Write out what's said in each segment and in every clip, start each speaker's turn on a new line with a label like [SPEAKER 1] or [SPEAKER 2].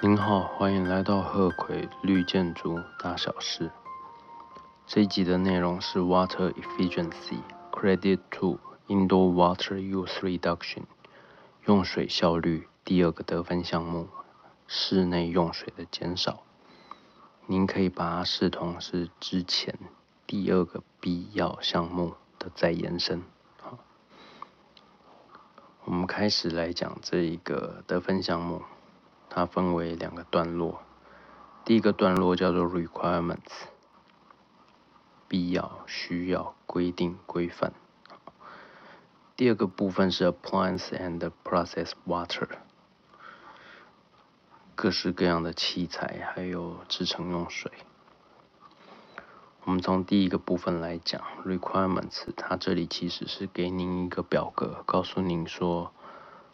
[SPEAKER 1] 您好，欢迎来到鹤葵绿建筑大小事。这一集的内容是 Water Efficiency Credit to Indoor Water Use Reduction，用水效率第二个得分项目，室内用水的减少。您可以把它视同是之前第二个必要项目的再延伸。好，我们开始来讲这一个得分项目。它分为两个段落，第一个段落叫做 requirements，必要、需要、规定、规范。第二个部分是 appliance and process water，各式各样的器材还有制成用水。我们从第一个部分来讲 requirements，它这里其实是给您一个表格，告诉您说。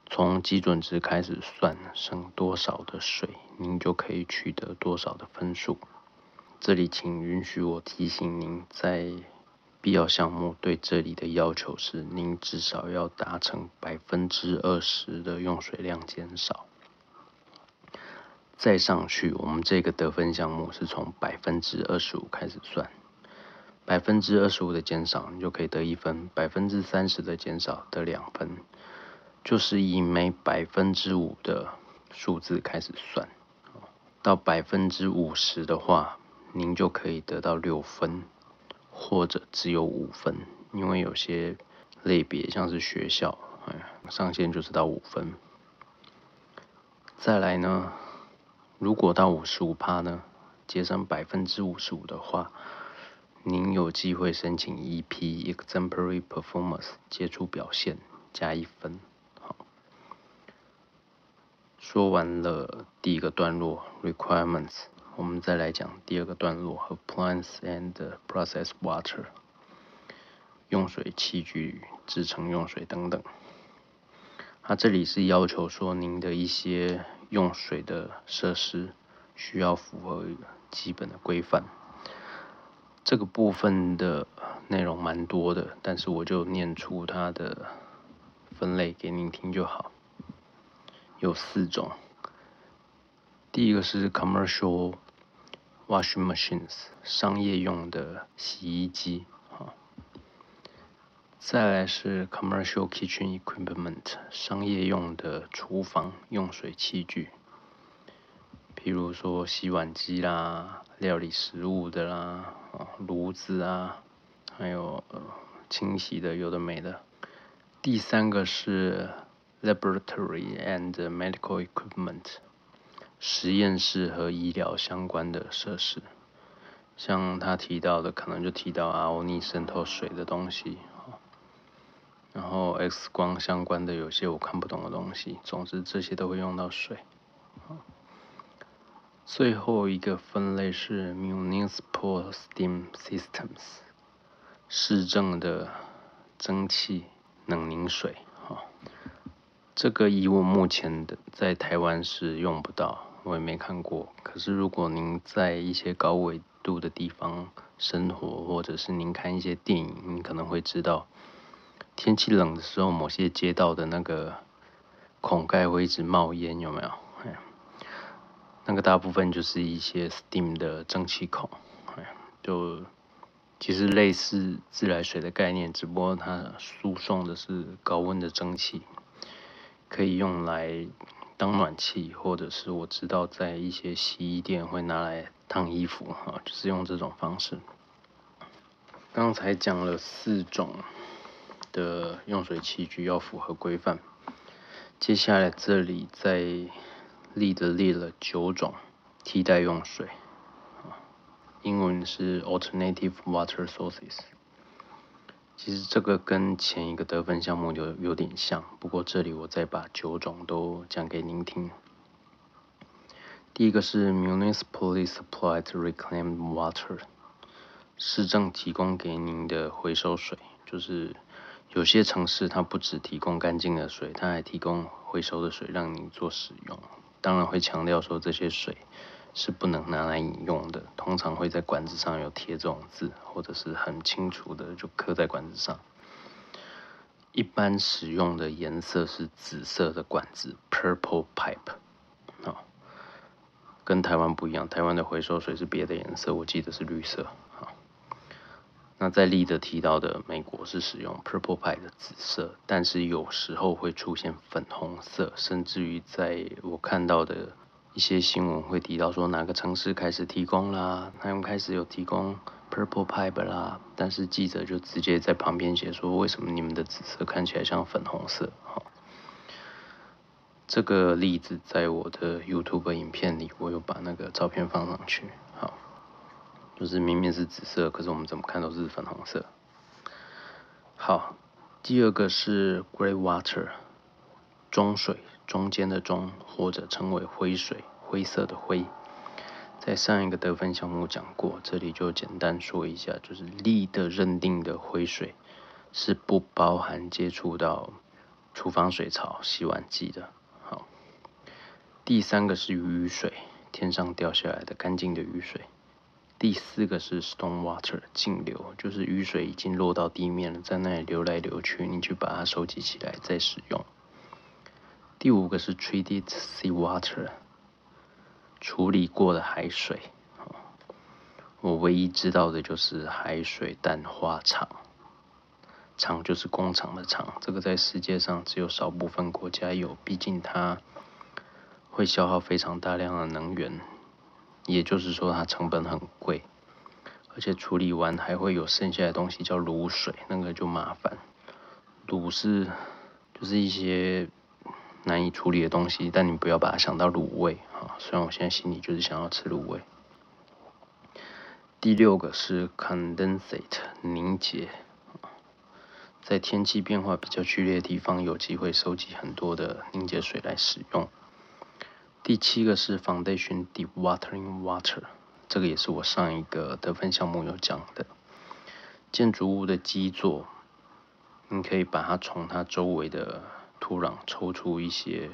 [SPEAKER 1] 从基准值开始算，省多少的水，您就可以取得多少的分数。这里请允许我提醒您，在必要项目对这里的要求是，您至少要达成百分之二十的用水量减少。再上去，我们这个得分项目是从百分之二十五开始算，百分之二十五的减少，你就可以得一分；百分之三十的减少得两分。就是以每百分之五的数字开始算，到百分之五十的话，您就可以得到六分，或者只有五分，因为有些类别像是学校，哎，上限就是到五分。再来呢，如果到五十五趴呢，节省百分之五十五的话，您有机会申请 EP Exemplary Performance 杰出表现加一分。说完了第一个段落 requirements，我们再来讲第二个段落和 plants and process water，用水器具、制成用水等等。它这里是要求说您的一些用水的设施需要符合基本的规范。这个部分的内容蛮多的，但是我就念出它的分类给您听就好。有四种，第一个是 commercial washing machines，商业用的洗衣机，啊，再来是 commercial kitchen equipment，商业用的厨房用水器具，譬如说洗碗机啦、料理食物的啦、啊炉子啊，还有清洗的有的没的。第三个是。Laboratory and medical equipment，实验室和医疗相关的设施，像他提到的，可能就提到啊，逆渗透水的东西，然后 X 光相关的有些我看不懂的东西，总之这些都会用到水。最后一个分类是 municipal steam systems，市政的蒸汽冷凝水。这个以我目前的在台湾是用不到，我也没看过。可是如果您在一些高纬度的地方生活，或者是您看一些电影，您可能会知道，天气冷的时候，某些街道的那个孔盖会一直冒烟，有没有？那个大部分就是一些 steam 的蒸汽孔，就其实类似自来水的概念，只不过它输送的是高温的蒸汽。可以用来当暖气，或者是我知道在一些洗衣店会拿来烫衣服，哈，就是用这种方式。刚才讲了四种的用水器具要符合规范，接下来这里再列的列了九种替代用水，啊英文是 alternative water sources。其实这个跟前一个得分项目有有点像，不过这里我再把九种都讲给您听。第一个是 municipally supplied reclaimed water，市政提供给您的回收水，就是有些城市它不只提供干净的水，它还提供回收的水让您做使用。当然会强调说这些水。是不能拿来饮用的，通常会在管子上有贴这种字，或者是很清楚的就刻在管子上。一般使用的颜色是紫色的管子 （purple pipe）。好，跟台湾不一样，台湾的回收水是别的颜色，我记得是绿色。好，那在例的提到的，美国是使用 Purple pipe 的紫色，但是有时候会出现粉红色，甚至于在我看到的一些新闻会提到说哪个城市开始提供啦，他们开始有提供 Purple pipe 啦，但是记者就直接在旁边写说，为什么你们的紫色看起来像粉红色？好。这个例子在我的 YouTube 影片里，我有把那个照片放上去。好，就是明明是紫色，可是我们怎么看都是粉红色。好，第二个是 Grey Water，中水，中间的中，或者称为灰水，灰色的灰。在上一个得分项目讲过，这里就简单说一下，就是力的认定的灰水是不包含接触到厨房水槽、洗碗机的。好第三个是雨水，天上掉下来的干净的雨水。第四个是 stone water，径流，就是雨水已经落到地面了，在那里流来流去，你去把它收集起来再使用。第五个是 treated sea water，处理过的海水。我唯一知道的就是海水淡化厂，厂就是工厂的厂，这个在世界上只有少部分国家有，毕竟它。会消耗非常大量的能源，也就是说它成本很贵，而且处理完还会有剩下的东西叫卤水，那个就麻烦。卤是就是一些难以处理的东西，但你不要把它想到卤味啊。虽然我现在心里就是想要吃卤味。第六个是 condensate 凝结，在天气变化比较剧烈的地方，有机会收集很多的凝结水来使用。第七个是 foundation deep watering water，这个也是我上一个得分项目有讲的。建筑物的基座，你可以把它从它周围的土壤抽出一些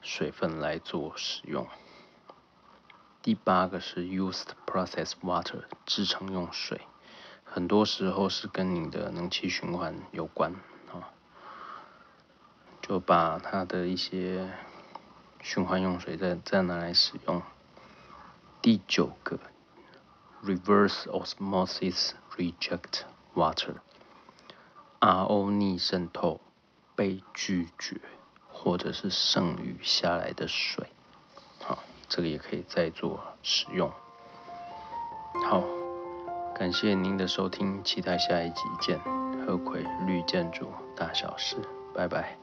[SPEAKER 1] 水分来做使用。第八个是 used process water，制成用水，很多时候是跟你的能气循环有关啊，就把它的一些。循环用水再再拿来使用。第九个，reverse osmosis reject water，RO 逆渗透被拒绝或者是剩余下来的水。好这个也可以再做使用。好感谢您的收听期待下一集见。何魁绿建筑大小事拜拜。